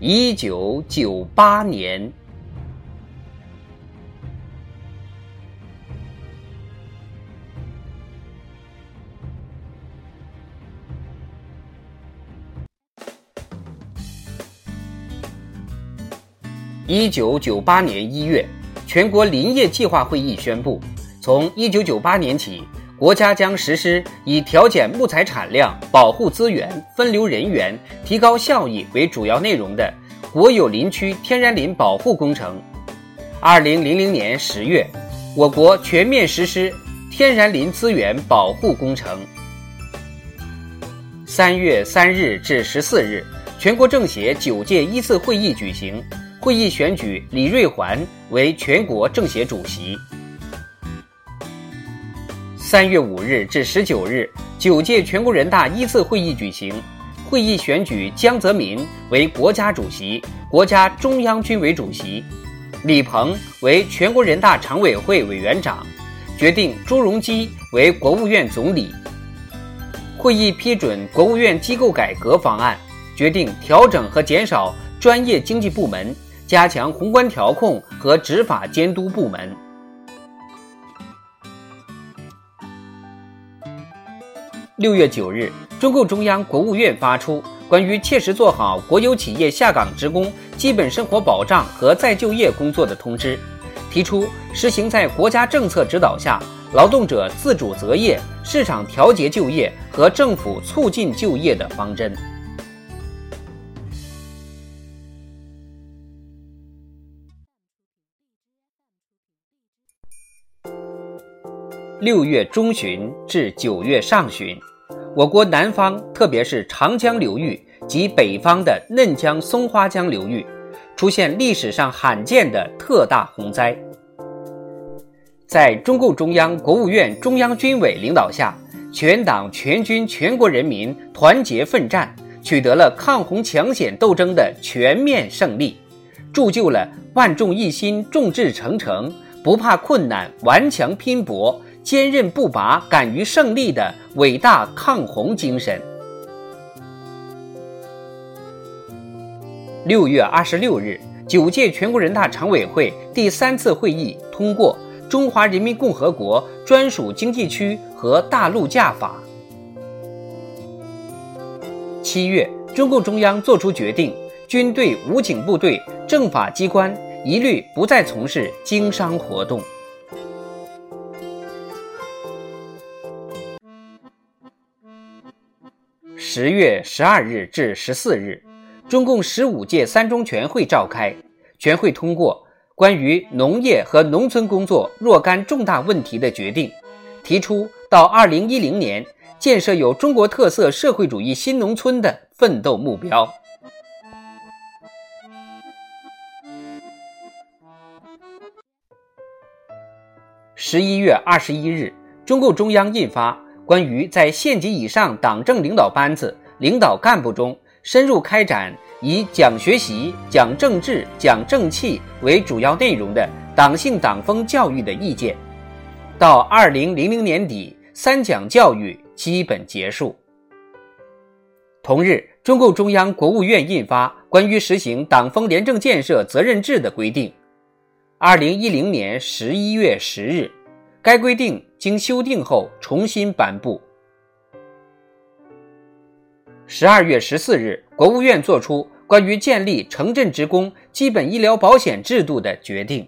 一九九八年，一九九八年一月，全国林业计划会议宣布，从一九九八年起。国家将实施以调减木材产量、保护资源、分流人员、提高效益为主要内容的国有林区天然林保护工程。二零零零年十月，我国全面实施天然林资源保护工程。三月三日至十四日，全国政协九届一次会议举行，会议选举李瑞环为全国政协主席。三月五日至十九日，九届全国人大一次会议举行，会议选举江泽民为国家主席、国家中央军委主席，李鹏为全国人大常委会委员长，决定朱镕基为国务院总理。会议批准国务院机构改革方案，决定调整和减少专业经济部门，加强宏观调控和执法监督部门。六月九日，中共中央、国务院发出关于切实做好国有企业下岗职工基本生活保障和再就业工作的通知，提出实行在国家政策指导下，劳动者自主择业、市场调节就业和政府促进就业的方针。六月中旬至九月上旬，我国南方，特别是长江流域及北方的嫩江、松花江流域，出现历史上罕见的特大洪灾。在中共中央、国务院、中央军委领导下，全党全军全国人民团结奋战，取得了抗洪抢险斗争的全面胜利，铸就了万众一心、众志成城、不怕困难、顽强拼搏。坚韧不拔、敢于胜利的伟大抗洪精神。六月二十六日，九届全国人大常委会第三次会议通过《中华人民共和国专属经济区和大陆架法》。七月，中共中央作出决定，军队、武警部队、政法机关一律不再从事经商活动。十月十二日至十四日，中共十五届三中全会召开，全会通过关于农业和农村工作若干重大问题的决定，提出到二零一零年建设有中国特色社会主义新农村的奋斗目标。十一月二十一日，中共中央印发。关于在县级以上党政领导班子、领导干部中深入开展以讲学习、讲政治、讲正气为主要内容的党性党风教育的意见，到二零零零年底，三讲教育基本结束。同日，中共中央、国务院印发关于实行党风廉政建设责任制的规定，二零一零年十一月十日。该规定经修订后重新颁布。十二月十四日，国务院作出关于建立城镇职工基本医疗保险制度的决定。